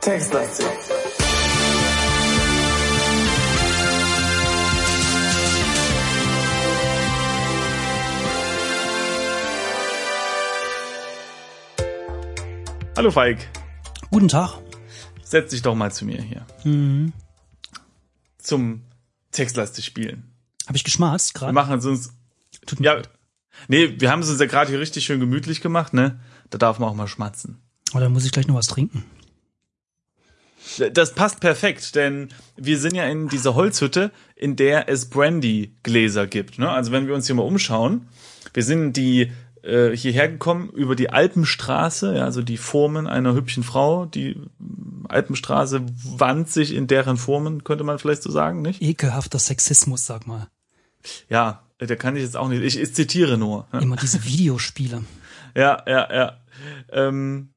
Textlastig. Hallo Falk, Guten Tag. setz dich doch mal zu mir hier. Mhm. Zum textlastig spielen. Habe ich geschmatzt Wir gerade? machen es uns, Tut mir ja, leid. nee, wir haben es uns ja gerade hier richtig schön gemütlich gemacht, ne? Da darf man auch mal schmatzen. Oder muss ich gleich noch was trinken? Das passt perfekt, denn wir sind ja in dieser Holzhütte, in der es Brandy-Gläser gibt. Ne? Also wenn wir uns hier mal umschauen, wir sind die äh, hierher gekommen über die Alpenstraße, ja, also die Formen einer hübschen Frau. Die Alpenstraße wand sich in deren Formen, könnte man vielleicht so sagen, nicht? Ekelhafter Sexismus, sag mal. Ja, da kann ich jetzt auch nicht. Ich, ich zitiere nur. Immer diese Videospiele. Ja, ja, ja. Ähm,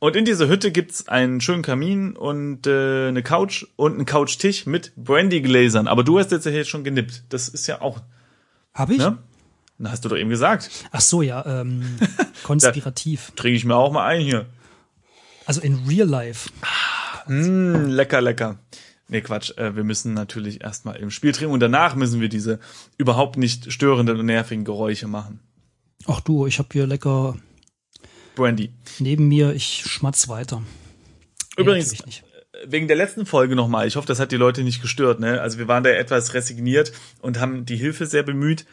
und in dieser Hütte gibt's einen schönen Kamin und äh, eine Couch und einen Couchtisch mit Brandy-Gläsern. Aber du hast jetzt ja hier schon genippt. Das ist ja auch, Hab ich? ne? Na, hast du doch eben gesagt. Ach so, ja, ähm, konspirativ. Trinke ich mir auch mal ein hier. Also in real life. Mm, lecker, lecker. Nee, Quatsch. Äh, wir müssen natürlich erstmal im Spiel trinken und danach müssen wir diese überhaupt nicht störenden und nervigen Geräusche machen. Ach du, ich habe hier lecker Brandy. neben mir, ich schmatz weiter. Nee, Übrigens, natürlich nicht. wegen der letzten Folge nochmal, ich hoffe, das hat die Leute nicht gestört, ne? Also wir waren da etwas resigniert und haben die Hilfe sehr bemüht,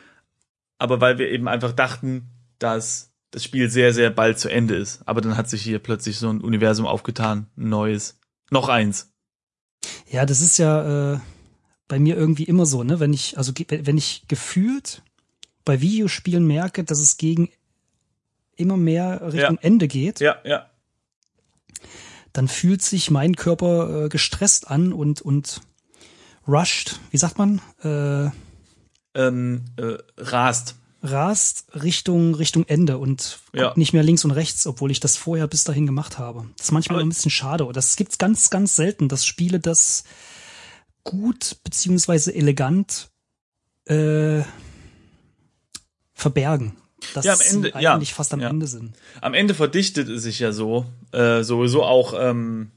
aber weil wir eben einfach dachten, dass das Spiel sehr, sehr bald zu Ende ist. Aber dann hat sich hier plötzlich so ein Universum aufgetan, ein neues. Noch eins. Ja, das ist ja äh, bei mir irgendwie immer so, ne? Wenn ich, also wenn ich gefühlt bei Videospielen merke, dass es gegen immer mehr Richtung Ja. Ende geht, Ja, ja. dann fühlt sich mein Körper äh, gestresst an und und rusht, wie sagt man, äh, Ähm, äh, rast. rast Richtung Richtung Ende und Ja. nicht mehr links und rechts, obwohl ich das vorher bis dahin gemacht habe. Das ist manchmal Aber- ein bisschen schade. Das gibt's ganz ganz selten, dass Spiele das gut beziehungsweise elegant äh, verbergen. Dass Ja, am Ende- sie ja, eigentlich fast am ja. Ende sind. Am Ende verdichtet es sich ja so, äh, sowieso auch ähm,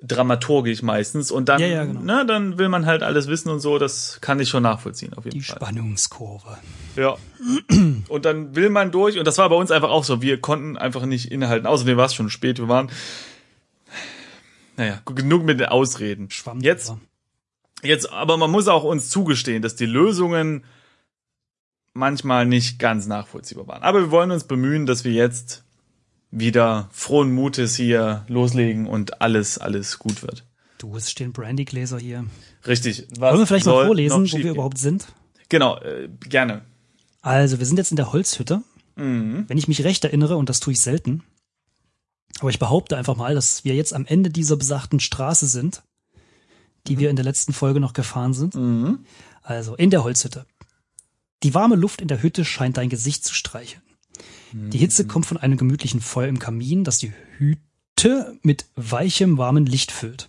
dramaturgisch meistens. Und dann, Ja, ja, genau. ne, dann will man halt alles wissen und so, das kann ich schon nachvollziehen, auf jeden Die Fall. Spannungskurve. Ja. Und dann will man durch, und das war bei uns einfach auch so, wir konnten einfach nicht innehalten. Außerdem war es schon spät, wir waren, naja, genug mit den Ausreden. Schwamm Jetzt, jetzt, aber man muss auch uns zugestehen, dass die Lösungen manchmal nicht ganz nachvollziehbar waren. Aber wir wollen uns bemühen, dass wir jetzt wieder frohen Mutes hier loslegen und alles, alles gut wird. Du, es stehen Brandygläser hier. Richtig. Was Wollen wir vielleicht mal vorlesen, wo wir überhaupt sind? Genau, äh, gerne. Also, wir sind jetzt in der Holzhütte. Mhm. Wenn ich mich recht erinnere, und das tue ich selten, aber ich behaupte einfach mal, dass wir jetzt am Ende dieser besagten Straße sind, die wir in der letzten Folge noch gefahren sind. Mhm. Also in der Holzhütte. Die warme Luft in der Hütte scheint dein Gesicht zu streicheln. Die Hitze kommt von einem gemütlichen Feuer im Kamin, das die Hütte mit weichem, warmen Licht füllt.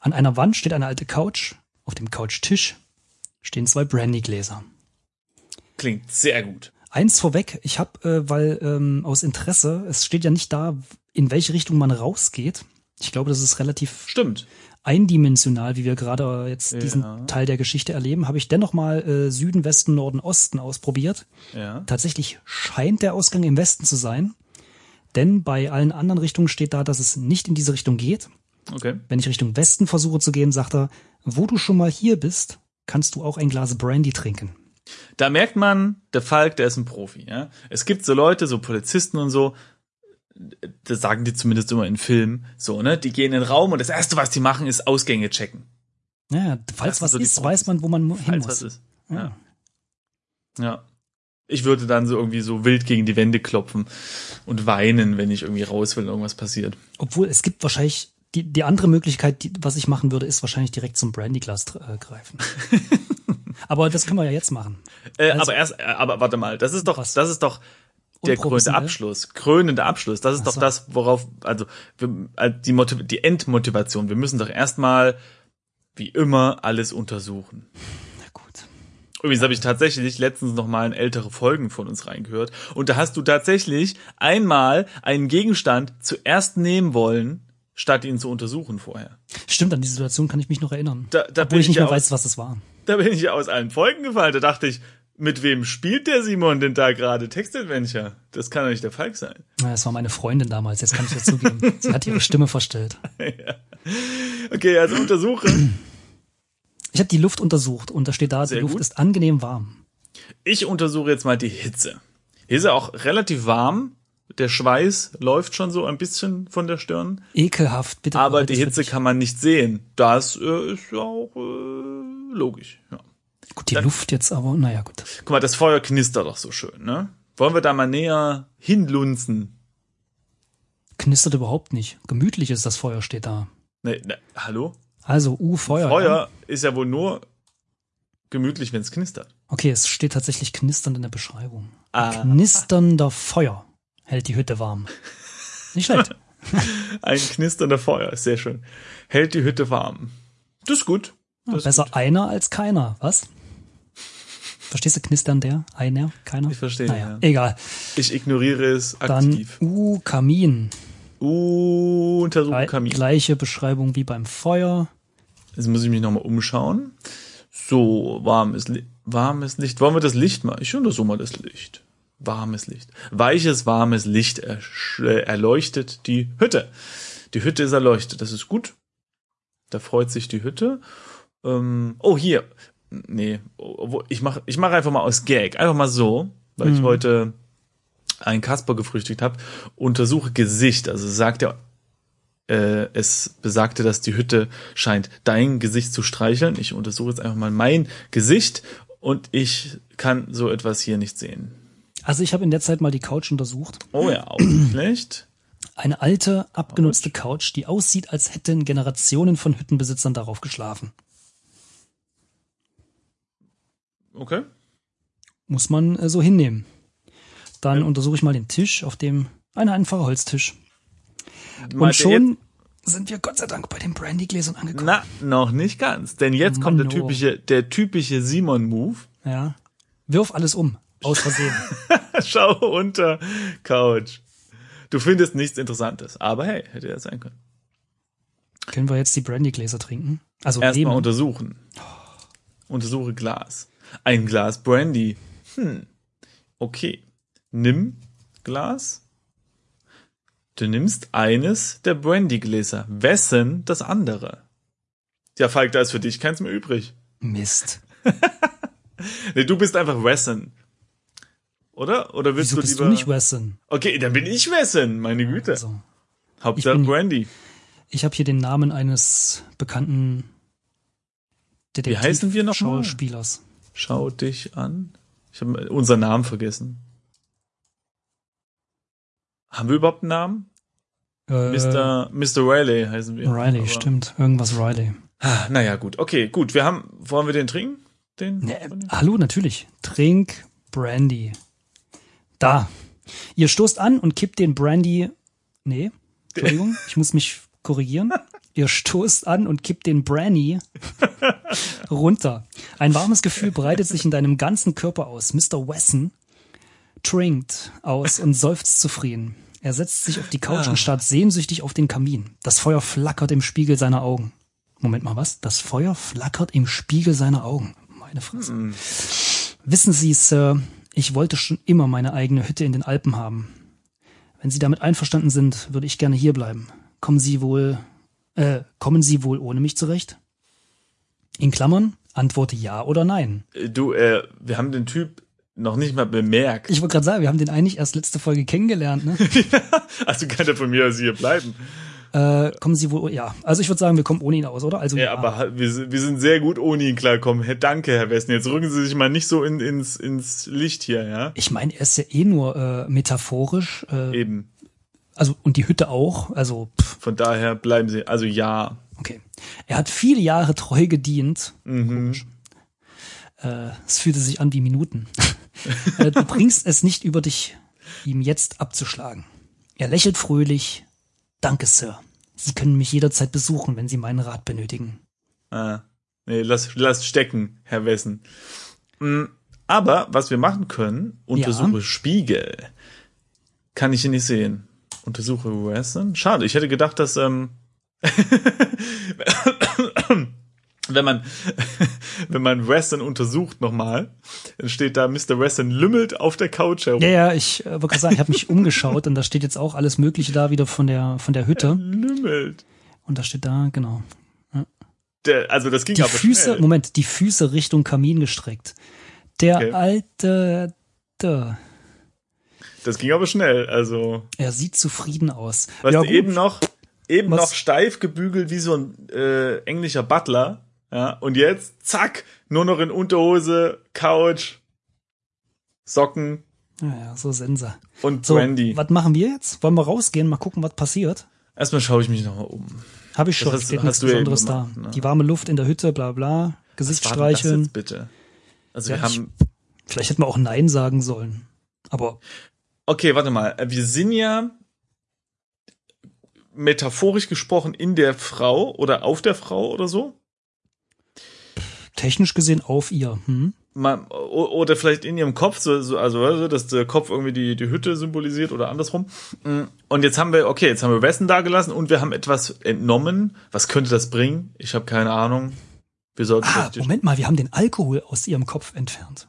An einer Wand steht eine alte Couch. Auf dem Couchtisch stehen zwei Brandygläser. Klingt sehr gut. Eins vorweg, ich habe, äh, weil ähm, aus Interesse, es steht ja nicht da, in welche Richtung man rausgeht. Ich glaube, das ist relativ Stimmt. Eindimensional, wie wir gerade jetzt Ja. diesen Teil der Geschichte erleben. Habe ich dennoch mal äh, Süden, Westen, Norden, Osten ausprobiert. Ja. Tatsächlich scheint der Ausgang im Westen zu sein, denn bei allen anderen Richtungen steht da, dass es nicht in diese Richtung geht. Okay. Wenn ich Richtung Westen versuche zu gehen, sagt er, wo du schon mal hier bist, kannst du auch ein Glas Brandy trinken. Da merkt man, der Falk, der ist ein Profi. Ja? Es gibt so Leute, so Polizisten und so, das sagen die zumindest immer in Filmen, so, ne? Die gehen in den Raum und das Erste, was die machen, ist Ausgänge checken. Naja, falls was so ist, weiß man, wo man hin muss. ist. Ja. Ja. Ich würde dann so irgendwie so wild gegen die Wände klopfen und weinen, wenn ich irgendwie raus will und irgendwas passiert. Obwohl es gibt wahrscheinlich die, die andere Möglichkeit, die, was ich machen würde, ist wahrscheinlich direkt zum Brandyglas äh, greifen. Aber das können wir ja jetzt machen. Äh, Also- aber erst, äh, aber warte mal, das ist doch, Was? das ist doch der krönende? Abschluss. Krönende Abschluss. Das ist Ach doch so. das, worauf, also wir, äh, die, Motiv die Endmotivation. Wir müssen doch erstmal, wie immer, alles untersuchen. Übrigens habe ich tatsächlich letztens noch mal in ältere Folgen von uns reingehört und da hast du tatsächlich einmal einen Gegenstand zuerst nehmen wollen, statt ihn zu untersuchen vorher. Stimmt, an die Situation kann ich mich noch erinnern. Da, da Obwohl bin ich nicht mehr weiß, was es war. Da bin ich ja aus allen Folgen gefallen. Da dachte ich, mit wem spielt der Simon denn da gerade Textadventure? Das kann doch nicht der Falk sein. Ja, Das war meine Freundin damals, jetzt kann ich das zugeben. Sie hat ihre Stimme verstellt. Okay, also untersuche. Ich habe die Luft untersucht und da steht da, Sehr die Luft gut. ist angenehm warm. Ich untersuche jetzt mal die Hitze. Hier ist ja auch relativ warm. Der Schweiß läuft schon so ein bisschen von der Stirn. Ekelhaft, bitte. Aber die Hitze kann man nicht sehen. Das äh, ist ja auch äh, logisch. Ja. Gut, die Luft jetzt aber, naja, gut. Guck mal, das Feuer knistert doch so schön, ne? Wollen wir da mal näher hinlunzen? Knistert überhaupt nicht. Gemütlich ist das Feuer, steht da. Ne, ne, hallo? Also, U, Feuer. Ja. Feuer ist ja wohl nur gemütlich, wenn es knistert. Okay, es steht tatsächlich knisternd in der Beschreibung. Ah. Knisternder Feuer hält die Hütte warm. Nicht schlecht. Ein knisternder Feuer, ist sehr schön. Hält die Hütte warm. Das ist gut. Das ist Besser gut. einer als keiner, was? Verstehst du, knistern der? Einer? Keiner? Ich verstehe, Naja, ja. egal. Ich ignoriere es Dann aktiv. U, Kamin. Uh, untersuche Gle- Kamin. Gleiche Beschreibung wie beim Feuer. Jetzt muss ich mich nochmal umschauen. So, warmes, Li warmes Licht. Wollen wir das Licht mal? Ich untersuche mal das Licht. Warmes Licht. Weiches, warmes Licht äh, erleuchtet die Hütte. Die Hütte ist erleuchtet. Das ist gut. Da freut sich die Hütte. Ähm, oh, hier. Nee, ich mache ich mach einfach mal aus Gag. Einfach mal so, weil ich Mhm. heute einen Kasper gefrühstückt habe. Untersuche Gesicht. Also sagt er äh, es besagte, dass die Hütte scheint dein Gesicht zu streicheln. Ich untersuche jetzt einfach mal mein Gesicht und ich kann so etwas hier nicht sehen. Also ich habe in der Zeit mal die Couch untersucht. Oh ja, auch nicht schlecht. Eine alte, abgenutzte Couch, die aussieht, als hätten Generationen von Hüttenbesitzern darauf geschlafen. Okay. Muss man äh, so hinnehmen. Dann Ja. untersuche ich mal den Tisch, auf dem ein einfacher Holztisch. Und schon sind wir Gott sei Dank bei den Brandygläsern angekommen. na, noch nicht ganz. Denn jetzt kommt der Mano. typische, der typische Simon-Move. Ja. Wirf alles um. Aus Versehen. Schau unter Couch. Du findest nichts Interessantes. Aber hey, hätte ja sein können. Können wir jetzt die Brandygläser trinken? Also Erstmal untersuchen. Untersuche Glas. Ein Glas Brandy. Hm. Okay. Nimm Glas. Du nimmst eines der Brandy-Gläser. Wessen das andere? Ja, Falk, da ist für dich keins mehr übrig. Mist. Nee, du bist einfach Wessen. Oder? Oder willst Wieso du bist lieber... du nicht Wesson? Okay, dann bin ich Wessen. Meine Güte. Also, Hauptsache ich bin- Brandy. ich habe hier den Namen eines bekannten Detektiv heißen wir noch? Schauspielers. Schau dich an. Ich habe unseren Namen vergessen. Haben wir überhaupt einen Namen? Äh, Mr. Mr. Riley heißen wir. Riley, Aber- stimmt. Irgendwas Riley. Ah, naja, gut. Okay, gut. Wir haben, wollen wir den trinken? Den? Ne, hallo, natürlich. Trink Brandy. Da. Ihr stoßt an und kippt den Brandy. Nee, Entschuldigung, ich muss mich korrigieren. Ihr stoßt an und kippt den Brandy runter. Ein warmes Gefühl breitet sich in deinem ganzen Körper aus. Mr. Wesson trinkt aus und seufzt zufrieden. Er setzt sich auf die Couch Ah. und starrt sehnsüchtig auf den Kamin. Das Feuer flackert im Spiegel seiner Augen. Moment mal, was? Das Feuer flackert im Spiegel seiner Augen. Meine Fresse. Hm. Wissen Sie, Sir, ich wollte schon immer meine eigene Hütte in den Alpen haben. Wenn Sie damit einverstanden sind, würde ich gerne hier bleiben. Kommen Sie wohl, äh, kommen Sie wohl ohne mich zurecht? In Klammern, antworte ja oder nein. Äh, Du, äh, wir haben den Typ noch nicht mal bemerkt. Ich wollte gerade sagen, wir haben den eigentlich erst letzte Folge kennengelernt, ne? Also kann er von mir aus hier bleiben. äh, kommen Sie wohl, ja. Also ich würde sagen, wir kommen ohne ihn aus, oder? Also Ja, aber ha- wir, sind- wir sind sehr gut ohne ihn klarkommen. Danke, Herr Westen. Jetzt rücken Sie sich mal nicht so in, ins, ins Licht hier, ja? ich meine, er ist ja eh nur äh, metaphorisch, äh, Eben. also und die Hütte auch, also pff, Von daher bleiben Sie, also ja. Okay. Er hat viele Jahre treu gedient. Mhm. Äh, es fühlte sich an wie Minuten. äh, du bringst es nicht über dich, ihm jetzt abzuschlagen. Er lächelt fröhlich. Danke, Sir. Sie können mich jederzeit besuchen, wenn Sie meinen Rat benötigen. Ah. Nee, lass, lass stecken, Herr Wessen. Mm, Aber was wir machen können, untersuche Spiegel. Kann ich hier nicht sehen. Untersuche Western. Schade, ich hätte gedacht, dass ähm, wenn man wenn man Western untersucht nochmal, dann steht da Mr. Western lümmelt auf der Couch herum. Ja, ja, ich äh, wollte gerade sagen, ich habe mich umgeschaut und da steht jetzt auch alles Mögliche da wieder von der von der Hütte Lümmelt. und da steht da genau Der, also das ging die aber Füße. schnell. Moment, die Füße Richtung Kamin gestreckt. Der Okay. alte, der, Das ging aber schnell. Also er sieht zufrieden aus. was ja, du eben noch eben Was- noch steif gebügelt wie so ein äh, englischer Butler. Ja, und jetzt zack, nur noch in Unterhose, Couch, Socken Ja, ja, so Sense. und So, Brandy. was machen wir jetzt? Wollen wir rausgehen, mal gucken, was passiert? Erstmal schaue ich mich nochmal um. Habe ich schon, hast- steht hast nichts Besonderes da. gemacht, ne? Die warme Luft in der Hütte, bla bla, Gesicht Was war denn das streicheln. jetzt bitte? Also Ja, wir ich- haben Vielleicht hätten wir auch Nein sagen sollen. Aber Okay, warte mal. Wir sind ja metaphorisch gesprochen in der Frau oder auf der Frau oder so. technisch gesehen auf ihr. Hm? Mal, o- oder vielleicht in ihrem Kopf, so, so, also dass der Kopf irgendwie die, die Hütte symbolisiert oder andersrum. Mm, Und jetzt haben wir, okay, jetzt haben wir Westen da gelassen und wir haben etwas entnommen. Was könnte das bringen? Ich habe keine Ahnung. Wir sollten Ah, Moment mal, wir haben den Alkohol aus ihrem Kopf entfernt.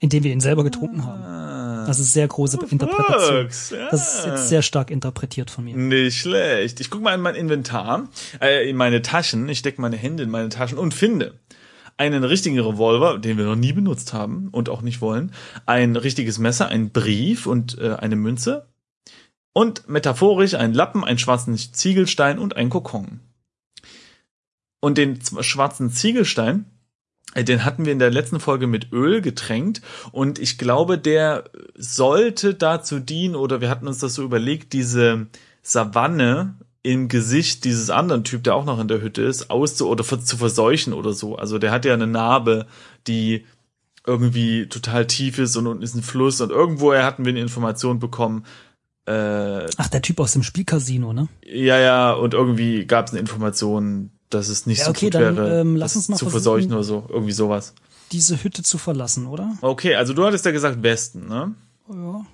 Indem wir ihn selber getrunken haben. Ah. Das ist sehr große Interpretation. Fuchs, ja. Das ist jetzt sehr stark interpretiert von mir. Nicht schlecht. Ich gucke mal in mein Inventar, äh, in meine Taschen. Ich stecke meine Hände in meine Taschen und finde einen richtigen Revolver, den wir noch nie benutzt haben und auch nicht wollen, ein richtiges Messer, einen Brief und äh, eine Münze und metaphorisch einen Lappen, einen schwarzen Ziegelstein und einen Kokon. Und den schwarzen Ziegelstein, den hatten wir in der letzten Folge mit Öl getränkt und ich glaube, der sollte dazu dienen oder wir hatten uns das so überlegt, diese Savanne im Gesicht dieses anderen Typ, der auch noch in der Hütte ist, auszu oder zu verseuchen oder so. Also der hat ja eine Narbe, die irgendwie total tief ist und unten ist ein Fluss und irgendwoher hatten wir eine Information bekommen, äh, Ach, der Typ aus dem Spielcasino, ne? ja, ja, und irgendwie gab es eine Information, dass es nicht Ja, so okay, gut dann, wäre, ähm, lass uns mal zu verseuchen oder so, irgendwie sowas. Diese Hütte zu verlassen, oder? Okay, also du hattest ja gesagt Westen, ne? Ja.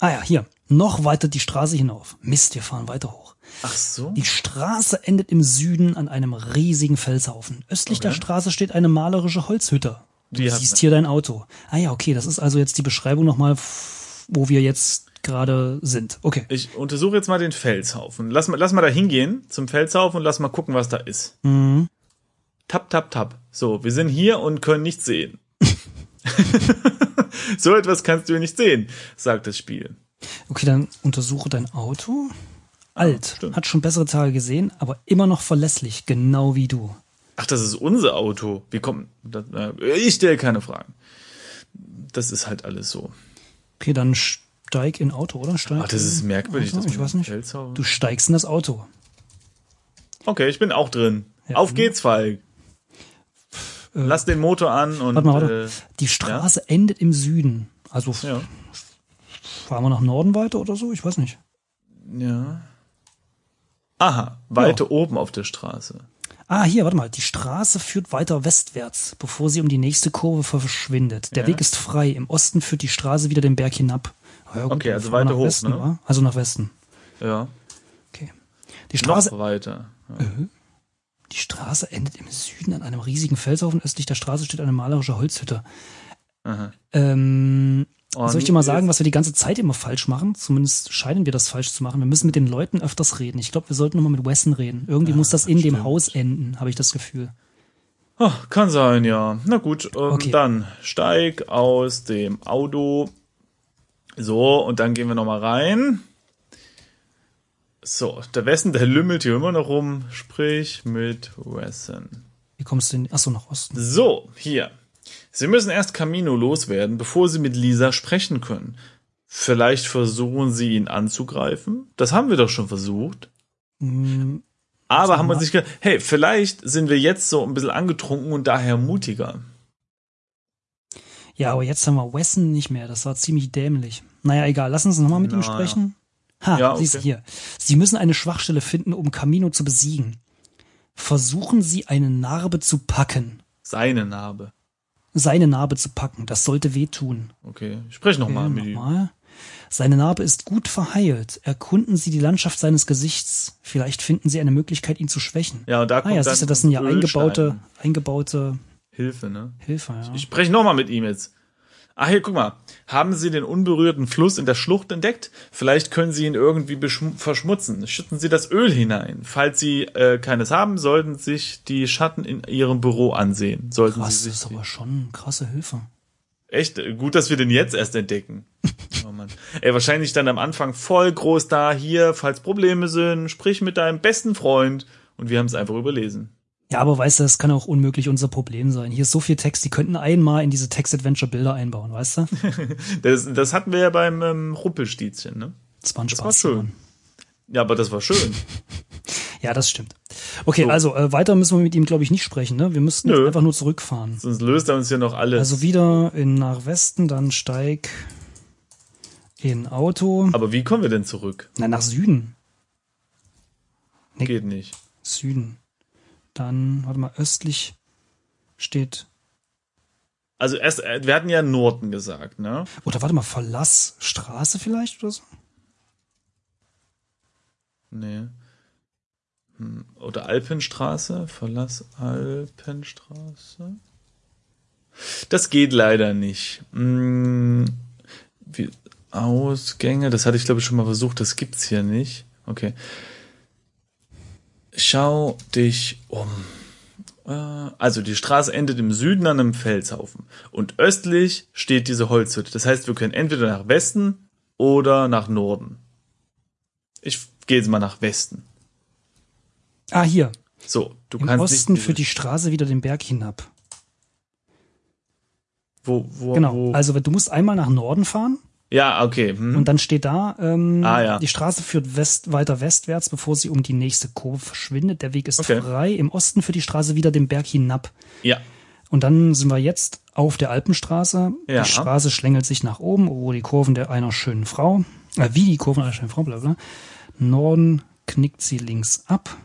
Ah ja, hier. Noch weiter die Straße hinauf. Mist, wir fahren weiter hoch. Ach so. Die Straße endet im Süden an einem riesigen Felshaufen. Östlich der Okay. Straße steht eine malerische Holzhütte. Du Die siehst hier dein Auto. Ah ja, okay, das ist also jetzt die Beschreibung nochmal, wo wir jetzt gerade sind. Okay. Ich untersuche jetzt mal den Felshaufen. Lass mal, lass mal da hingehen zum Felshaufen und lass mal gucken, was da ist. Mhm. Tap, tap, tap. So, wir sind hier und können nichts sehen. so etwas kannst du nicht sehen, sagt das Spiel. Okay, dann untersuche dein Auto. Alt, stimmt. hat schon bessere Tage gesehen, aber immer noch verlässlich, genau wie du. Ach, das ist unser Auto. Wie kommt das? äh, Ich stelle keine Fragen. Das ist halt alles so. Okay, dann steig in Auto, oder? Steig Ach, das ist merkwürdig. Auto? dass Ich weiß nicht. Du steigst in das Auto. Okay, ich bin auch drin. Ja. Auf geht's, Falk. Lass den Motor an und Warte mal, warte. Äh, Die Straße endet im Süden. Also ja. fahren wir nach Norden weiter oder so? Ich weiß nicht. Ja. Aha, weiter oben auf der Straße. Ah, hier, warte mal. Die Straße führt weiter westwärts, bevor sie um die nächste Kurve verschwindet. Der Ja. Weg ist frei. Im Osten führt die Straße wieder den Berg hinab. Ja, gut, Okay, also weiter nach hoch, Westen, ne? wa? Also nach Westen. Ja. Okay. Die Straße, Noch weiter. Ja. die Straße endet im Süden an einem riesigen Felshaufen. Östlich der Straße steht eine malerische Holzhütte. Ähm, soll ich dir mal sagen, was wir die ganze Zeit immer falsch machen? Zumindest scheinen wir das falsch zu machen. Wir müssen mit den Leuten öfters reden. Ich glaube, wir sollten nochmal mit Wesson reden. Irgendwie muss das in dem stimmt. Haus enden, habe ich das Gefühl. Oh, kann sein, ja. Na gut, ähm, Okay. dann steig aus dem Auto. So, und dann gehen wir nochmal rein. So, der Westen, der lümmelt hier immer noch rum. Sprich mit Wesson. Wie kommst du denn? Achso, nach Osten. So, hier. Sie müssen erst Camino loswerden, bevor Sie mit Lisa sprechen können. Vielleicht versuchen Sie ihn anzugreifen? Das haben wir doch schon versucht. Hm, Aber haben wir mal. sich gedacht, hey, vielleicht sind wir jetzt so ein bisschen angetrunken und daher mutiger. Ja, aber jetzt haben wir Wesson nicht mehr. Das war ziemlich dämlich. Naja, egal. Lass uns nochmal mit ihm Na, sprechen. Ha, Ja, siehst du okay. hier. Sie müssen eine Schwachstelle finden, um Camino zu besiegen. Versuchen Sie, eine Narbe zu packen. Seine Narbe. seine Narbe zu packen. Das sollte wehtun. Okay, sprich nochmal Okay, mit ihm. nochmal. Seine Narbe ist gut verheilt. Erkunden Sie die Landschaft seines Gesichts. Vielleicht finden Sie eine Möglichkeit, ihn zu schwächen. Ja, und da ah kommt ja, dann siehst du, das sind ja eingebaute, eingebaute Hilfe, ne? Hilfe. Ja. Ich spreche nochmal mit ihm jetzt. Ach hier, guck mal. Haben Sie den unberührten Fluss in der Schlucht entdeckt? Vielleicht können Sie ihn irgendwie verschmutzen. Schütten Sie das Öl hinein. Falls Sie äh, keines haben, sollten sich die Schatten in Ihrem Büro ansehen. Sollten Krass, Sie das ist aber schon krasse Hilfe. Echt gut, dass wir den jetzt erst entdecken. Oh Mann. Ey, wahrscheinlich dann am Anfang voll groß da hier, falls Probleme sind, sprich mit deinem besten Freund und wir haben es einfach überlesen. Ja, aber weißt du, das kann auch unmöglich unser Problem sein. Hier ist so viel Text, die könnten einmal in diese Text-Adventure-Bilder einbauen, weißt du? Das, das hatten wir ja beim ähm, Ruppelstiezchen, ne? Das war ein Spaß. war schön. Mann. Ja, aber das war schön. Ja, das stimmt. Okay, So. also äh, weiter müssen wir mit ihm, glaube ich, nicht sprechen. Ne? Wir müssten einfach nur zurückfahren. Sonst löst er uns hier noch alles. Also wieder in nach Westen, dann steig in Auto. aber wie kommen wir denn zurück? Nein, nach Süden. Nee. Geht nicht. Süden. Dann, warte mal, östlich steht. Also erst, äh, wir hatten ja Norden gesagt, ne? Oder warte mal, Verlass Straße vielleicht oder so? Nee. Hm, Oder Alpenstraße? Verlass Alpenstraße? Das geht leider nicht. Hm, wie, Ausgänge, das hatte ich glaube ich schon mal versucht, das gibt's hier nicht. Okay. Schau dich um. Äh, Also die Straße endet im Süden an einem Felshaufen und östlich steht diese Holzhütte. Das heißt, wir können entweder nach Westen oder nach Norden. Ich gehe jetzt mal nach Westen. Ah, hier. So, du Im kannst Osten nicht führt die Straße wieder den Berg hinab. wo, wo, Genau. wo, Also du musst einmal nach Norden fahren ja, okay. Hm. und dann steht da, ähm, Ah, ja. die Straße führt west, weiter westwärts, bevor sie um die nächste Kurve verschwindet. Der Weg ist Okay. frei. Im Osten führt die Straße wieder den Berg hinab. Ja, Und dann sind wir jetzt auf der Alpenstraße. Ja. Die Straße schlängelt sich nach oben, wo die Kurven der einer schönen Frau, äh, wie die Kurven einer schönen Frau, bla bla. Norden knickt sie links ab.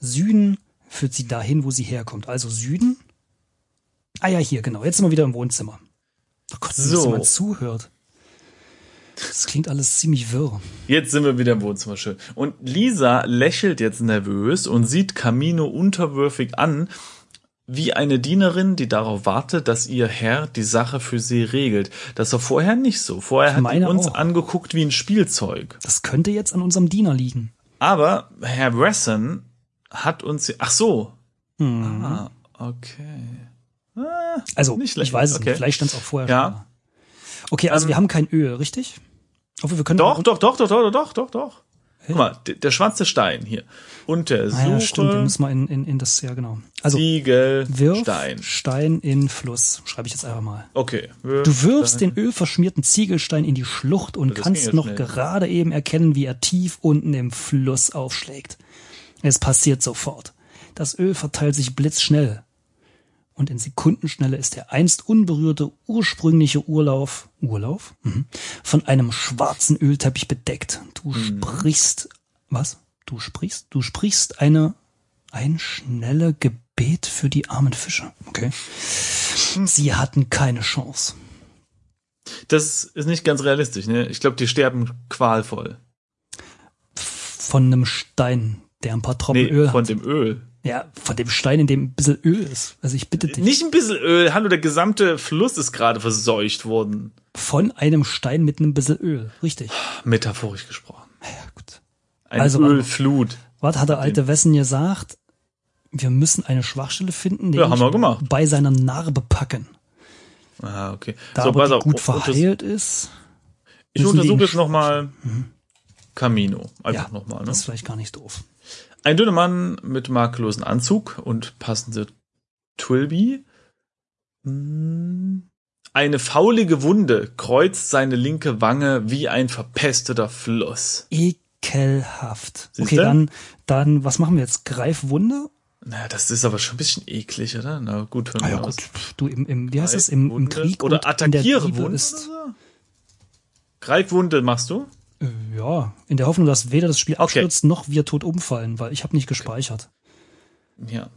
Süden führt sie dahin, wo sie herkommt. Also Süden. Ah ja, hier, genau. Jetzt sind wir wieder im Wohnzimmer. Oh Gott, So. so. jemand zuhört. Das klingt alles ziemlich wirr. jetzt sind wir wieder im Wohnzimmer schön. Und Lisa lächelt jetzt nervös und sieht Camino unterwürfig an, wie eine Dienerin, die darauf wartet, dass ihr Herr die Sache für sie regelt. Das war vorher nicht so. Vorher hat sie meine uns auch. angeguckt wie ein Spielzeug. Das könnte jetzt an unserem Diener liegen. Aber Herr Wresson hat uns, ach so. Hm. Ah, okay. Also, Nicht ich weiß es okay. nicht. Vielleicht stand es auch vorher Ja. schon da. Okay, also Ähm, wir haben kein Öl, richtig? Obwohl, wir können Doch, doch, doch, doch, doch, doch, doch, doch. Guck mal, der, der schwarze Stein hier. Untersuche Ah, ja, stimmt, den müssen wir in, in, in das, ja genau. Also, Ziegel, wirf Stein. Stein in Fluss. Schreibe ich jetzt einfach mal. Okay. wirf Du wirfst Stein. den ölverschmierten Ziegelstein in die Schlucht und Das kannst noch schnell. gerade eben erkennen, wie er tief unten im Fluss aufschlägt. Es passiert sofort. Das Öl verteilt sich blitzschnell. Und in Sekundenschnelle ist der einst unberührte ursprüngliche Urlauf, Urlauf? Mhm. Von einem schwarzen Ölteppich bedeckt. Du Mhm. sprichst, was? Du sprichst? Du sprichst eine, ein schnelle Gebet für die armen Fische. Okay. Hm. Sie hatten keine Chance. Das ist nicht ganz realistisch, ne? Ich glaube, die sterben qualvoll. Von einem Stein, der ein paar Tropfen Nee, Öl von hat. dem Öl. Ja, von dem Stein, in dem ein bisschen Öl ist. Also ich bitte dich. Nicht ein bisschen Öl. Hallo, der gesamte Fluss ist gerade verseucht worden. Von einem Stein mit einem bisschen Öl. Richtig. Metaphorisch gesprochen. Ja, gut. Eine Also. Ölflut. Was hat der alte Wessen gesagt? Wir müssen eine Schwachstelle finden, Ja, haben wir gemacht. bei seiner Narbe packen. Ah, okay. Da so, aber die gut verheilt ist, Ich die untersuche jetzt nochmal Camino. Einfach ja, nochmal, ne? das ist vielleicht gar nicht doof. Ein dünner Mann mit makellosen Anzug und passende Twilby. Hm. Eine faulige Wunde kreuzt seine linke Wange wie ein verpesteter Fluss. Ekelhaft. Siehste? Okay, dann, dann, was machen wir jetzt? Greifwunde? Naja, das ist aber schon ein bisschen eklig, oder? Na gut, von Ah ja, gut. Du, im, im, wie heißt es? Im, im Krieg oder attackiere Wunde. ist? Greifwunde machst du? Ja, in der Hoffnung, dass weder das Spiel Okay. abstürzt, noch wir tot umfallen, weil ich habe nicht gespeichert. Ja.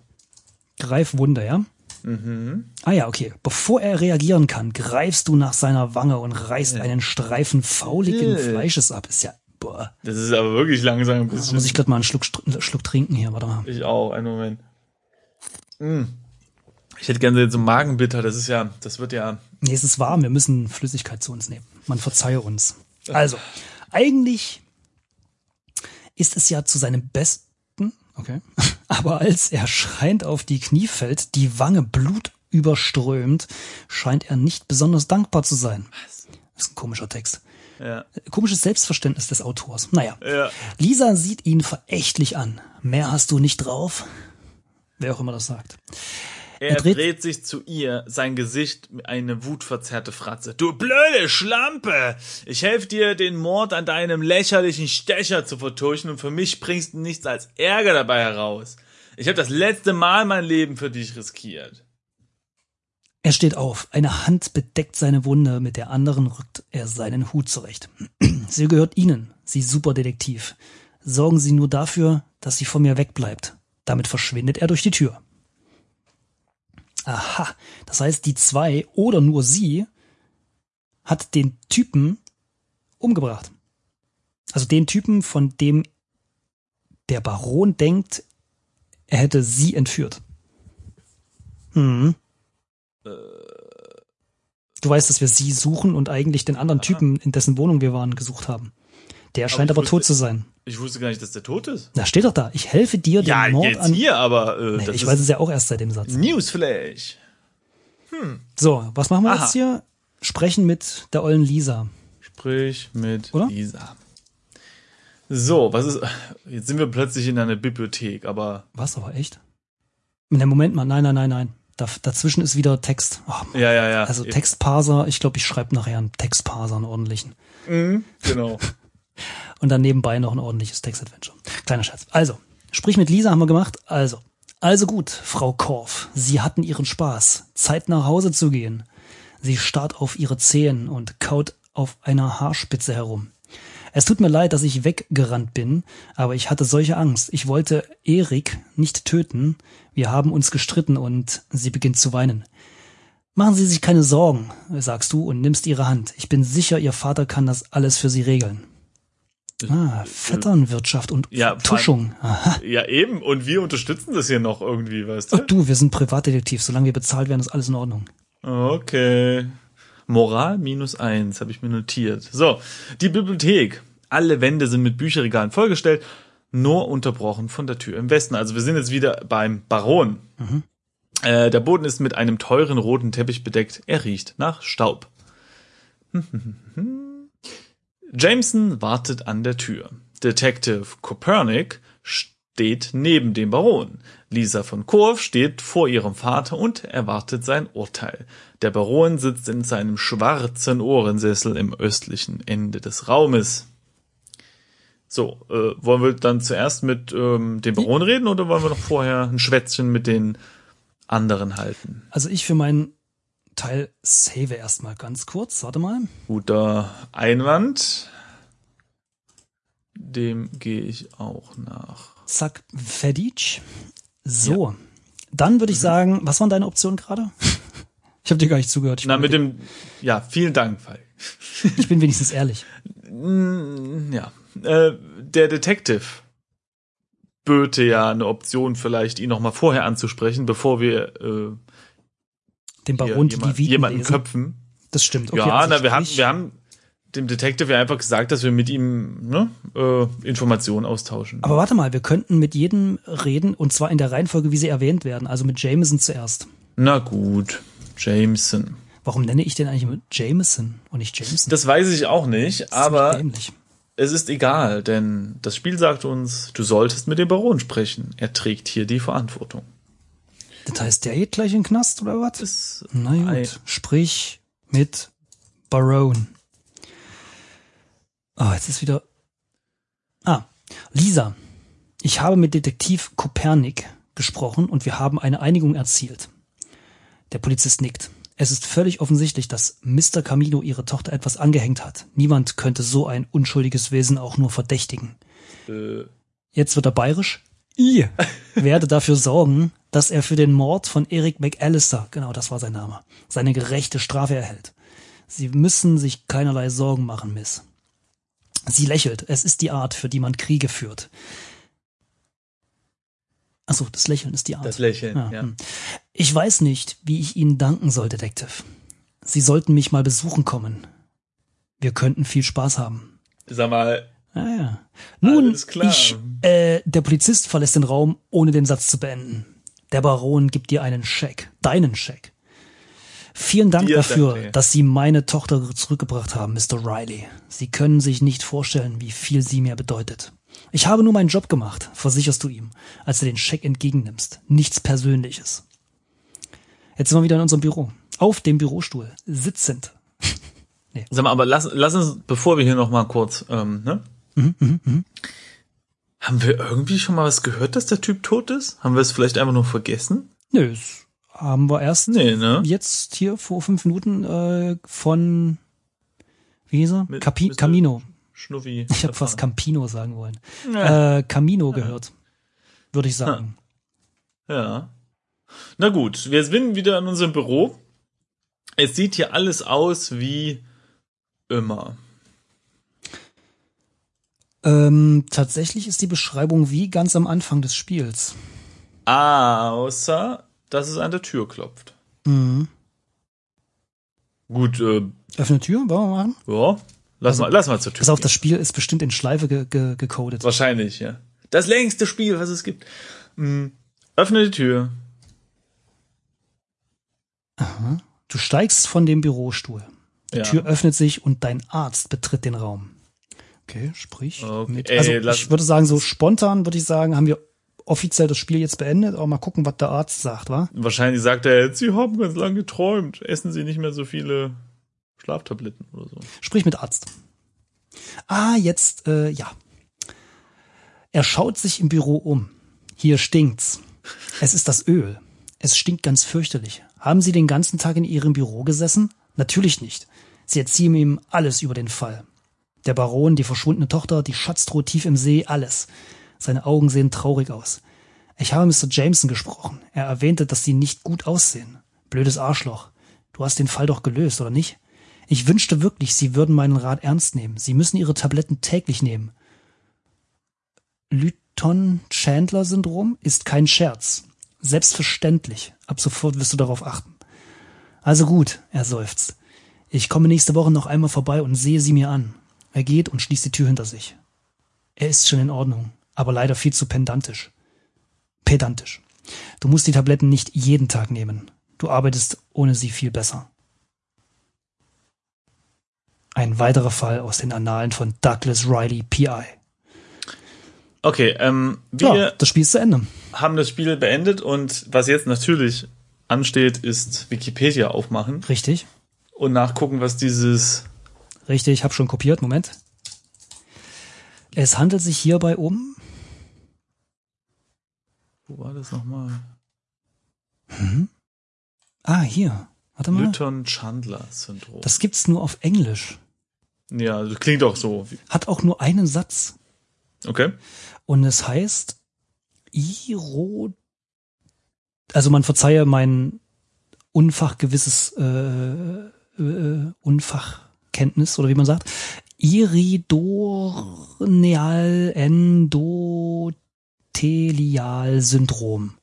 Greifwunde, ja? Mhm. Ah ja, okay. Bevor er reagieren kann, greifst du nach seiner Wange und reißt einen Streifen fauligen Äh. Fleisches ab. Ist ja, boah. Das ist aber wirklich langsam ein Da bisschen. muss ich gerade mal einen Schluck, Schluck trinken hier, warte mal. Ich auch, einen Moment. Mm. Ich hätte gerne so Magenbitter, das ist ja, das wird ja. Nee, es ist warm, wir müssen Flüssigkeit zu uns nehmen. Man verzeihe uns. Also, eigentlich ist es ja zu seinem Besten, okay, aber als er schreiend auf die Knie fällt, die Wange Blut überströmt, scheint er nicht besonders dankbar zu sein. Das ist ein komischer Text. Ja. Komisches Selbstverständnis des Autors. Naja. Ja. Lisa sieht ihn verächtlich an. Mehr hast du nicht drauf? Wer auch immer das sagt. Er, Er dreht- dreht, sich zu ihr, sein Gesicht eine wutverzerrte Fratze. Du blöde Schlampe! Ich helfe dir, den Mord an deinem lächerlichen Stecher zu vertuschen und für mich bringst du nichts als Ärger dabei heraus. Ich habe das letzte Mal mein Leben für dich riskiert. Er steht auf. Eine Hand bedeckt seine Wunde, mit der anderen rückt er seinen Hut zurecht. Sie gehört Ihnen, Sie Superdetektiv. Sorgen Sie nur dafür, dass sie von mir wegbleibt. Damit verschwindet er durch die Tür. Aha, das heißt, die zwei oder nur sie hat den Typen umgebracht. Also den Typen, von dem der Baron denkt, er hätte sie entführt. Hm. Du weißt, dass wir sie suchen und eigentlich den anderen Typen, in dessen Wohnung wir waren, gesucht haben. Der scheint ich aber tot zu sein. Ich wusste gar nicht, dass der tot ist. Da steht doch da, ich helfe dir, den Ja, Mord jetzt an... hier, aber äh, Nee, ich weiß es ja auch erst seit dem Satz. Newsflash. So, was machen wir Aha. jetzt hier? Sprechen mit der ollen Lisa. Sprich mit Oder? Lisa. So, was ist. Jetzt sind wir plötzlich in einer Bibliothek, aber. Was, aber echt? Ne, Moment mal, nein, nein, nein, nein. Da, dazwischen ist wieder Text. Oh. Ja, ja, ja. also. Textparser, ich glaube, ich schreibe nachher einen Textparser, einen ordentlichen. Mhm, genau. Und dann nebenbei noch ein ordentliches Textadventure. Kleiner Scherz. Also, sprich mit Lisa haben wir gemacht. Also, also gut, Frau Korf. Sie hatten ihren Spaß. Zeit nach Hause zu gehen. Sie starrt auf ihre Zehen und kaut auf einer Haarspitze herum. Es tut mir leid, dass ich weggerannt bin, aber ich hatte solche Angst. Ich wollte Erik nicht töten. Wir haben uns gestritten und sie beginnt zu weinen. Machen Sie sich keine Sorgen, sagst du und nimmst ihre Hand. Ich bin sicher, Ihr Vater kann das alles für Sie regeln. Ah, Vetternwirtschaft und Ja, Tuschung. Aha. Ja, eben. Und wir unterstützen das hier noch irgendwie, weißt Ach du? du, wir sind Privatdetektiv. Solange wir bezahlt werden, ist alles in Ordnung. Okay. Moral minus eins, habe ich mir notiert. So, die Bibliothek. Alle Wände sind mit Bücherregalen vollgestellt, nur unterbrochen von der Tür im Westen. Also wir sind jetzt wieder beim Baron. Äh, der Boden ist mit einem teuren roten Teppich bedeckt. Er riecht nach Staub. Jameson wartet an der Tür. Detective Copernic steht neben dem Baron. Lisa von Korf steht vor ihrem Vater und erwartet sein Urteil. Der Baron sitzt in seinem schwarzen Ohrensessel im östlichen Ende des Raumes. So, äh, wollen wir dann zuerst mit ähm, dem Baron reden oder wollen wir noch vorher ein Schwätzchen mit den anderen halten? Also ich für meinen Teil save erstmal ganz kurz. Warte mal. Guter Einwand. Dem gehe ich auch nach. Zack, Fedic. So. Dann würde ich sagen, was waren deine Optionen gerade? Ich habe dir gar nicht zugehört. Ich, Na, mit dem, ja, vielen Dank, Falk. ich bin wenigstens ehrlich. Ja, äh, der Detective böte ja eine Option, vielleicht ihn noch mal vorher anzusprechen, bevor wir äh, Dem Baron die jemand, Viten jemanden lesen. köpfen. Das stimmt. Okay, ja, also na, wir haben, wir haben dem Detective ja einfach gesagt, dass wir mit ihm ne, äh, Informationen austauschen. Aber warte mal, wir könnten mit jedem reden und zwar in der Reihenfolge, wie sie erwähnt werden. Also mit Jameson zuerst. Na gut, Jameson. Warum nenne ich den eigentlich Jameson und nicht Jameson? Das weiß ich auch nicht, aber es ist egal, denn das Spiel sagt uns, du solltest mit dem Baron sprechen. Er trägt hier die Verantwortung. Das heißt, der geht gleich in den Knast oder was? Das Na gut, Ei. sprich mit Baron. Ah, jetzt ist wieder. Ah, Lisa. Ich habe mit Detektiv Kopernik gesprochen und wir haben eine Einigung erzielt. Der Polizist nickt. Es ist völlig offensichtlich, dass Mr. Camino ihre Tochter etwas angehängt hat. Niemand könnte so ein unschuldiges Wesen auch nur verdächtigen. äh, Jetzt wird er bayerisch. Ich werde dafür sorgen, dass er für den Mord von Eric McAllister, genau das war sein Name, seine gerechte Strafe erhält. Sie müssen sich keinerlei Sorgen machen, Miss. Sie lächelt. Es ist die Art, für die man Kriege führt. Achso, das Lächeln ist die Art. Das Lächeln, ja. hm. Ich weiß nicht, wie ich Ihnen danken soll, Detective. Sie sollten mich mal besuchen kommen. Wir könnten viel Spaß haben. Sag mal, Ah, ja. Nun, ich, äh, der Polizist verlässt den Raum, ohne den Satz zu beenden. Der Baron gibt dir einen Scheck, deinen Scheck. Vielen Dank Dir dafür, danke. dass Sie meine Tochter zurückgebracht haben, Mr. Riley. Sie können sich nicht vorstellen, wie viel sie mir bedeutet. Ich habe nur meinen Job gemacht, versicherst du ihm, als du den Scheck entgegennimmst. Nichts Persönliches. Jetzt sind wir wieder in unserem Büro. Auf dem Bürostuhl, sitzend. sag mal, aber lass, lass uns, bevor wir hier noch mal kurz, ähm, ne? Mhm, Haben wir irgendwie schon mal was gehört, dass der Typ tot ist? Haben wir es vielleicht einfach nur vergessen? Nö, das haben wir erst Nee, ne? jetzt hier vor fünf Minuten äh, von wie hieß er? Mit- Capi. Camino. Schnuffi. Ich habe fast Campino sagen wollen. Ja. Äh, Camino gehört, würde ich sagen. ja. Na gut, wir sind wieder in unserem Büro. Es sieht hier alles aus wie immer. Ähm, tatsächlich ist die Beschreibung wie ganz am Anfang des Spiels. Außer, dass es an der Tür klopft. Mhm. Gut, äh, Öffne Tür, wollen wir machen? ja. Lass mal, lass mal zur Tür. Pass auf, gehen. das Spiel ist bestimmt in Schleife ge ge gecodet. Wahrscheinlich, ja. Das längste Spiel, was es gibt. Hm. Öffne die Tür. Du steigst von dem Bürostuhl. Die Ja. Tür öffnet sich und dein Arzt betritt den Raum. Okay, sprich. Okay, Mit, ey, also lass- ich würde sagen, so spontan würde ich sagen, haben wir offiziell das Spiel jetzt beendet, aber mal gucken, was der Arzt sagt, wa? Wahrscheinlich sagt er jetzt, Sie haben ganz lange geträumt. Essen Sie nicht mehr so viele Schlaftabletten oder so. Sprich mit Arzt. Ah, jetzt, äh, ja. Er schaut sich im Büro um. Hier stinkt's. Es ist das Öl. Es stinkt ganz fürchterlich. Haben Sie den ganzen Tag in Ihrem Büro gesessen? Natürlich nicht. Sie erzählen ihm alles über den Fall. Der Baron, die verschwundene Tochter, die Schatztruhe tief im See, alles. Seine Augen sehen traurig aus. Ich habe Mr. Jameson gesprochen. Er erwähnte, dass Sie nicht gut aussehen. Blödes Arschloch. Du hast den Fall doch gelöst, oder nicht? Ich wünschte wirklich, Sie würden meinen Rat ernst nehmen. Sie müssen Ihre Tabletten täglich nehmen. Lyton-Chandler-Syndrom ist kein Scherz. Selbstverständlich. Ab sofort wirst du darauf achten. Also gut, er seufzt. Ich komme nächste Woche noch einmal vorbei und sehe sie mir an. Er geht und schließt die Tür hinter sich. Er ist schon in Ordnung, aber leider viel zu pedantisch. Pedantisch. Du musst die Tabletten nicht jeden Tag nehmen. Du arbeitest ohne sie viel besser. Ein weiterer Fall aus den Annalen von Douglas Riley PI. Okay, ähm, wir Ja, das Spiel ist zu Ende. haben das Spiel beendet und was jetzt natürlich ansteht, ist Wikipedia aufmachen Richtig. und nachgucken, was dieses Richtig, ich habe schon kopiert. Moment. Es handelt sich hierbei um. Wo war das nochmal? Ah, hier. Warte mal. Lyton-Chandler-Syndrom. Das gibt's nur auf Englisch. Ja, das klingt auch so. Hat auch nur einen Satz. Okay. Und es heißt Iro. Also man verzeihe mein unfachgewisses äh, äh, Unfachkenntnis oder wie man sagt. Iridorneal Endothelial Syndrom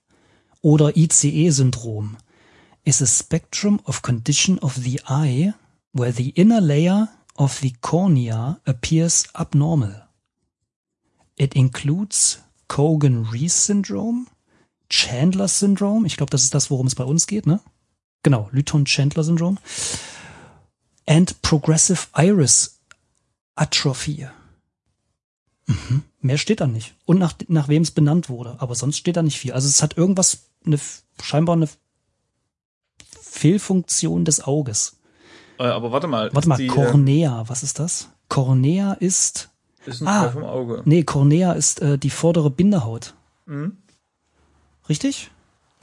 oder ICE Syndrom is a spectrum of condition of the eye where the inner layer of the cornea appears abnormal. It includes Cogan-Reese Syndrome, Chandler Syndrome, ich glaube, das ist das, worum es bei uns geht, ne? Genau, Lyton-Chandler Syndrome. And Progressive Iris Atrophy. Mhm. Mehr steht da nicht. Und nach, nach wem es benannt wurde. Aber sonst steht da nicht viel. Also es hat irgendwas, eine, scheinbar eine Fehlfunktion des Auges. Äh, aber warte mal. Warte mal, die, äh, Cornea, was ist das? Cornea ist, Ist ein Ah. Teil vom Auge. nee, Cornea ist äh, die vordere Bindehaut. Mhm. Richtig?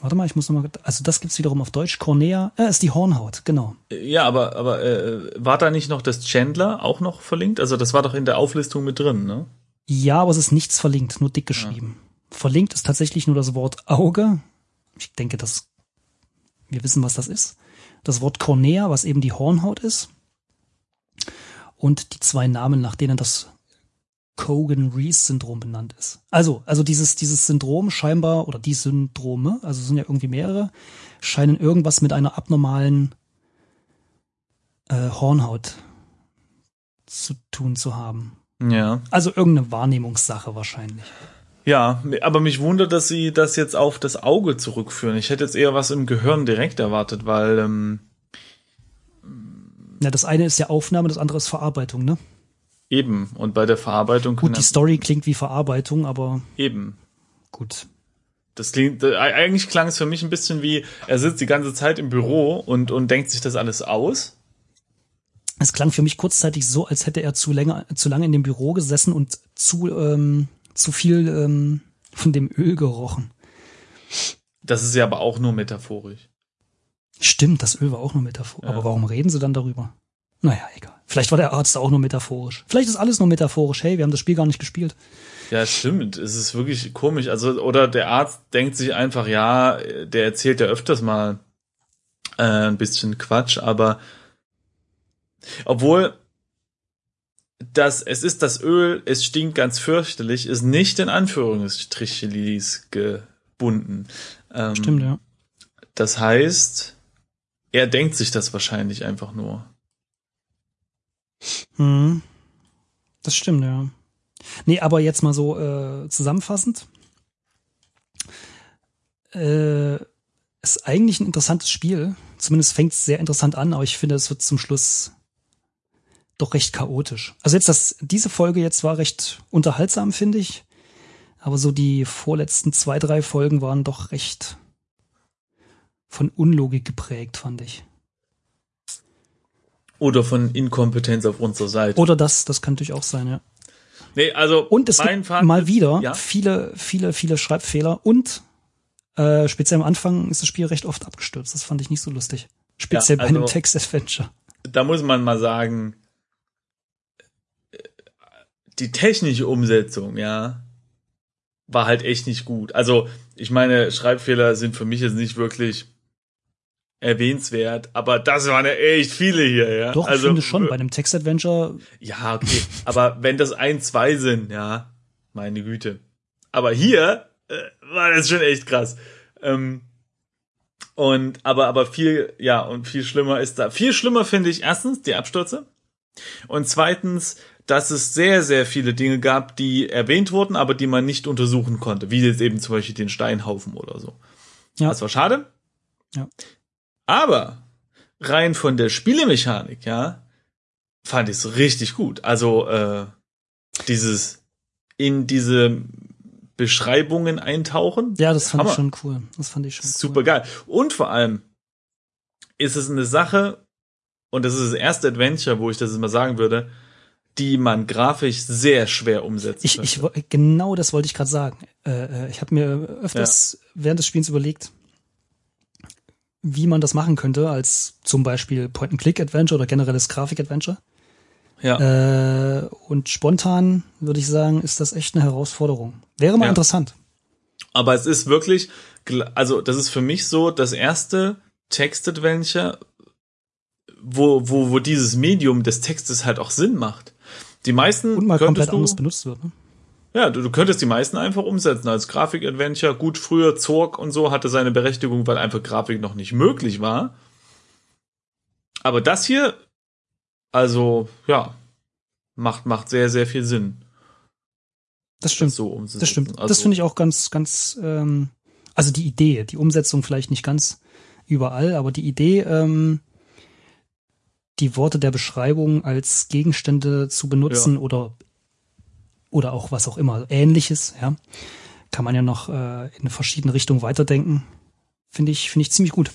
Warte mal, ich muss nochmal, also das gibt's wiederum auf Deutsch. Cornea, äh, ist die Hornhaut, genau. Ja, aber, aber äh, war da nicht noch das Chandler auch noch verlinkt? Also das war doch in der Auflistung mit drin, ne? Ja, aber es ist nichts verlinkt, nur dick geschrieben. Verlinkt ist tatsächlich nur das Wort Auge. Ich denke, dass wir wissen, was das ist. Das Wort Cornea, was eben die Hornhaut ist. Und die zwei Namen, nach denen das Cogan-Reese-Syndrom benannt ist. Also, also dieses, dieses Syndrom scheinbar, oder die Syndrome, also es sind ja irgendwie mehrere, scheinen irgendwas mit einer abnormalen äh, Hornhaut zu tun zu haben. Ja. Also irgendeine Wahrnehmungssache wahrscheinlich. Ja, aber mich wundert, dass sie das jetzt auf das Auge zurückführen. Ich hätte jetzt eher was im Gehirn direkt erwartet, weil ähm, ja, das eine ist ja Aufnahme, das andere ist Verarbeitung, ne? Eben. Und bei der Verarbeitung Gut, die Story klingt wie Verarbeitung, aber eben. Gut. Das klingt, äh, eigentlich klang es für mich ein bisschen wie, er sitzt die ganze Zeit im Büro und, und denkt sich das alles aus. Es klang für mich kurzzeitig so, als hätte er zu länger, zu lange in dem Büro gesessen und zu, ähm, zu viel ähm, von dem Öl gerochen. Das ist ja aber auch nur metaphorisch. Stimmt, das Öl war auch nur metaphorisch. Ja. Aber warum reden sie dann darüber? Naja, egal. Vielleicht war der Arzt auch nur metaphorisch. Vielleicht ist alles nur metaphorisch. Hey, wir haben das Spiel gar nicht gespielt. Ja, stimmt. Es ist wirklich komisch. Also, oder der Arzt denkt sich einfach, ja, der erzählt ja öfters mal äh, ein bisschen Quatsch, aber obwohl das, es ist das Öl, es stinkt ganz fürchterlich, ist nicht in Anführungsstrichen gebunden. Ähm, Stimmt, ja. Das heißt, er denkt sich das wahrscheinlich einfach nur. Hm. Das stimmt, ja. Nee, aber jetzt mal so äh, zusammenfassend. Äh, ist eigentlich ein interessantes Spiel. Zumindest fängt es sehr interessant an, aber ich finde, es wird zum Schluss doch recht chaotisch. Also jetzt das, diese Folge jetzt war recht unterhaltsam, finde ich. Aber so die vorletzten zwei, drei Folgen waren doch recht von Unlogik geprägt, fand ich. Oder von Inkompetenz auf unserer Seite. Oder das, das kann natürlich auch sein, ja. Nee, also und es gibt Fazit, mal wieder ja? viele, viele, viele Schreibfehler und äh, speziell am Anfang ist das Spiel recht oft abgestürzt. Das fand ich nicht so lustig. Speziell ja, also, bei einem Text-Adventure. Da muss man mal sagen, die technische Umsetzung, ja, war halt echt nicht gut. Also, ich meine, Schreibfehler sind für mich jetzt nicht wirklich erwähnenswert, aber das waren ja echt viele hier, ja. Doch, also, ich finde schon, bei einem Text-Adventure. Ja, okay. aber wenn das ein, zwei sind, ja, meine Güte. Aber hier äh, war das schon echt krass. Ähm, und aber aber viel ja und viel schlimmer ist da viel schlimmer finde ich erstens die Abstürze und zweitens dass es sehr, sehr viele Dinge gab, die erwähnt wurden, aber die man nicht untersuchen konnte, wie jetzt eben zum Beispiel den Steinhaufen oder so. Ja. Das war schade. Ja. Aber rein von der Spielemechanik, ja, fand ich es richtig gut. Also äh, dieses in diese Beschreibungen eintauchen. Ja, das fand Hammer. ich schon cool. Das fand ich schon super cool. geil. Und vor allem ist es eine Sache, und das ist das erste Adventure, wo ich das immer sagen würde, die man grafisch sehr schwer umsetzen ich, ich Genau das wollte ich gerade sagen. Äh, äh ich habe mir öfters ja. während des Spiels überlegt, wie man das machen könnte, als zum Beispiel Point-and-Click-Adventure oder generelles Grafik-Adventure. Ja. Äh, und spontan würde ich sagen, ist das echt eine Herausforderung. Wäre mal ja. interessant. Aber es ist wirklich, also das ist für mich so das erste Text-Adventure, wo, wo, wo dieses Medium des Textes halt auch Sinn macht. Die meisten und mal komplett du, anders benutzt wird. Ne? Ja, du, du könntest die meisten einfach umsetzen als Grafik-Adventure. Gut, früher Zorg und so hatte seine Berechtigung, weil einfach Grafik noch nicht möglich war. Aber das hier, also ja, macht macht sehr sehr viel Sinn. Das stimmt. Das, so das stimmt. Also, das finde ich auch ganz ganz. Ähm, also die Idee, die Umsetzung vielleicht nicht ganz überall, aber die Idee ähm, die Worte der Beschreibung als Gegenstände zu benutzen ja. oder oder auch was auch immer ähnliches, ja, kann man ja noch äh, in verschiedene Richtungen weiterdenken. Finde ich finde ich ziemlich gut.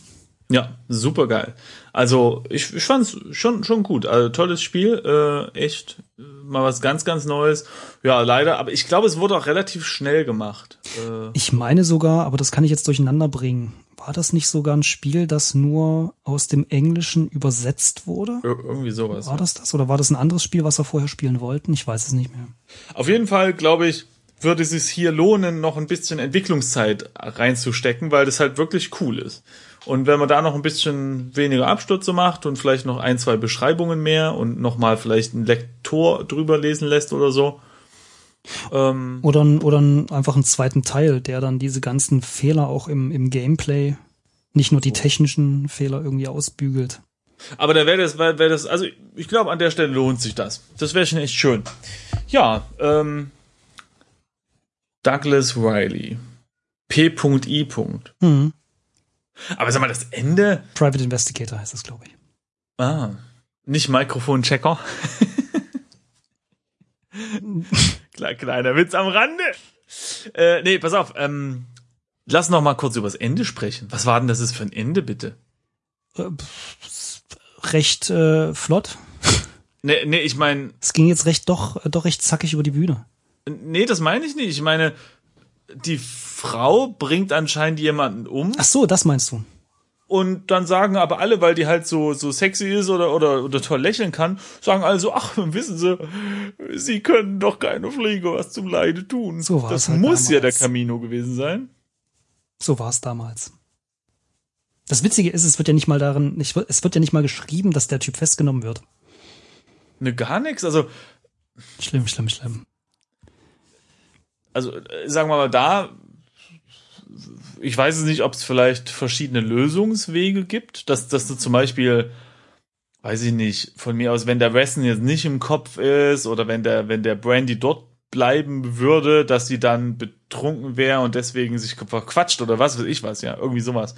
Ja, super geil. Also ich, ich fand's schon schon gut. Also tolles Spiel, äh, echt äh, mal was ganz ganz Neues. Ja, leider, aber ich glaube, es wurde auch relativ schnell gemacht. Äh, ich meine sogar, aber das kann ich jetzt durcheinander bringen. War das nicht sogar ein Spiel, das nur aus dem Englischen übersetzt wurde? Ir irgendwie sowas. War das das oder war das ein anderes Spiel, was wir vorher spielen wollten? Ich weiß es nicht mehr. Auf jeden Fall glaube ich, würde es sich hier lohnen, noch ein bisschen Entwicklungszeit reinzustecken, weil das halt wirklich cool ist. Und wenn man da noch ein bisschen weniger Abstürze macht und vielleicht noch ein, zwei Beschreibungen mehr und nochmal vielleicht ein Lektor drüber lesen lässt oder so. Ähm, oder, oder einfach einen zweiten Teil, der dann diese ganzen Fehler auch im, im Gameplay, nicht nur die technischen Fehler irgendwie ausbügelt. Aber da wäre das, wäre wär das, also ich glaube, an der Stelle lohnt sich das. Das wäre schon echt schön. Ja, ähm, Douglas Riley. P.I. Mhm. Aber sag mal, das Ende. Private Investigator heißt das, glaube ich. Ah. Nicht Mikrofonchecker. Klar, kleiner Witz am Rande. Äh, nee, pass auf. Ähm, lass noch mal kurz über das Ende sprechen. Was war denn das ist für ein Ende, bitte? Äh, recht äh, flott. Nee, nee, ich meine. Es ging jetzt recht doch, doch recht zackig über die Bühne. Nee, das meine ich nicht. Ich meine, die Frau bringt anscheinend jemanden um. Ach so, das meinst du. Und dann sagen aber alle, weil die halt so, so sexy ist oder, oder, oder toll lächeln kann, sagen also, ach, wissen Sie, Sie können doch keine Pflege was zum Leide tun. So war Das halt muss damals. ja der Camino gewesen sein. So war es damals. Das Witzige ist, es wird ja nicht mal darin, es wird ja nicht mal geschrieben, dass der Typ festgenommen wird. Ne, gar nichts. Also. Schlimm, schlimm, schlimm also äh, sagen wir mal da, ich weiß es nicht, ob es vielleicht verschiedene Lösungswege gibt, dass, dass du zum Beispiel, weiß ich nicht, von mir aus, wenn der Wesson jetzt nicht im Kopf ist oder wenn der, wenn der Brandy dort bleiben würde, dass sie dann betrunken wäre und deswegen sich verquatscht oder was weiß ich was, ja, irgendwie sowas.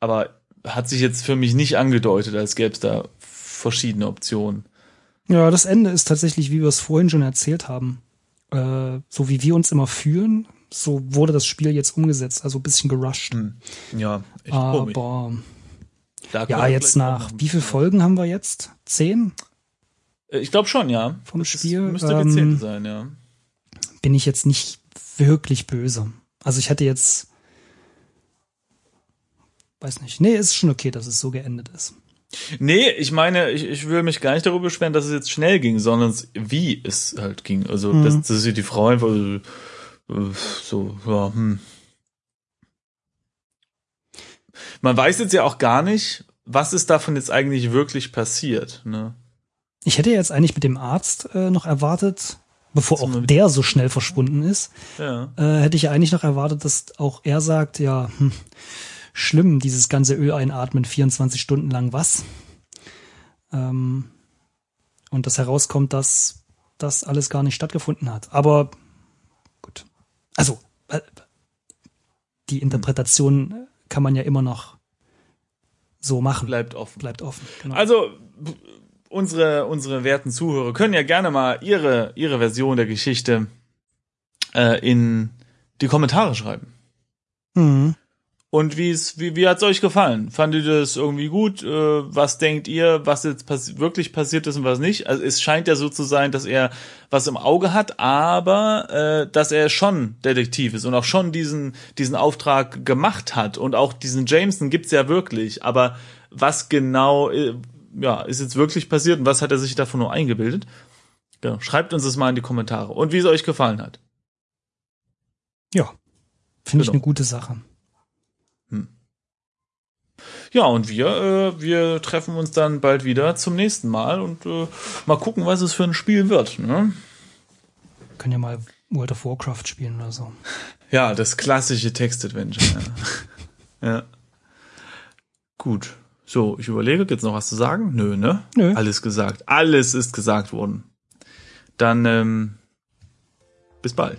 Aber hat sich jetzt für mich nicht angedeutet, als gäbe es da verschiedene Optionen. Ja, das Ende ist tatsächlich, wie wir es vorhin schon erzählt haben äh, so wie wir uns immer fühlen, so wurde das Spiel jetzt umgesetzt, also ein bisschen gerusht. Hm. Ja, echt aber ja, jetzt nach wie viele Folgen haben wir jetzt? Zehn? Äh, ich glaube schon, ja. Vom das Spiel müsste ähm, sein, ja. Bin ich jetzt nicht wirklich böse. Also ich hätte jetzt weiß nicht. Nee, ist schon okay, dass es so geendet ist. Nee, ich meine, ich, ich will mich gar nicht darüber beschweren, dass es jetzt schnell ging, sondern wie es halt ging. Also, mhm. dass, dass die Frau einfach äh, so, ja, hm. Man weiß jetzt ja auch gar nicht, was ist davon jetzt eigentlich wirklich passiert, ne? Ich hätte jetzt eigentlich mit dem Arzt äh, noch erwartet, bevor auch der so schnell verschwunden ist, ja. äh, hätte ich ja eigentlich noch erwartet, dass auch er sagt, ja, hm, schlimm, dieses ganze Öl einatmen, 24 Stunden lang was. Ähm, und das herauskommt, dass das alles gar nicht stattgefunden hat. Aber gut. Also, äh, die Interpretation kann man ja immer noch so machen. Bleibt offen. Bleibt offen. Genau. Also, unsere, unsere werten Zuhörer können ja gerne mal ihre, ihre Version der Geschichte äh, in die Kommentare schreiben. Mhm. Und wie es, wie, wie hat's euch gefallen? Fandet ihr das irgendwie gut? Äh, was denkt ihr, was jetzt passi wirklich passiert ist und was nicht? Also es scheint ja so zu sein, dass er was im Auge hat, aber äh, dass er schon Detektiv ist und auch schon diesen diesen Auftrag gemacht hat und auch diesen Jameson gibt's ja wirklich. Aber was genau, äh, ja, ist jetzt wirklich passiert und was hat er sich davon nur eingebildet? Genau. Schreibt uns das mal in die Kommentare und wie es euch gefallen hat. Ja, finde genau. ich eine gute Sache. Ja, und wir, äh, wir treffen uns dann bald wieder zum nächsten Mal und äh, mal gucken, was es für ein Spiel wird. Ne? Können ja mal World of Warcraft spielen oder so. Ja, das klassische Text-Adventure. ja. ja. Gut. So, ich überlege, jetzt noch was zu sagen? Nö, ne? Nö. Alles gesagt. Alles ist gesagt worden. Dann ähm, bis bald.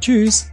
Tschüss.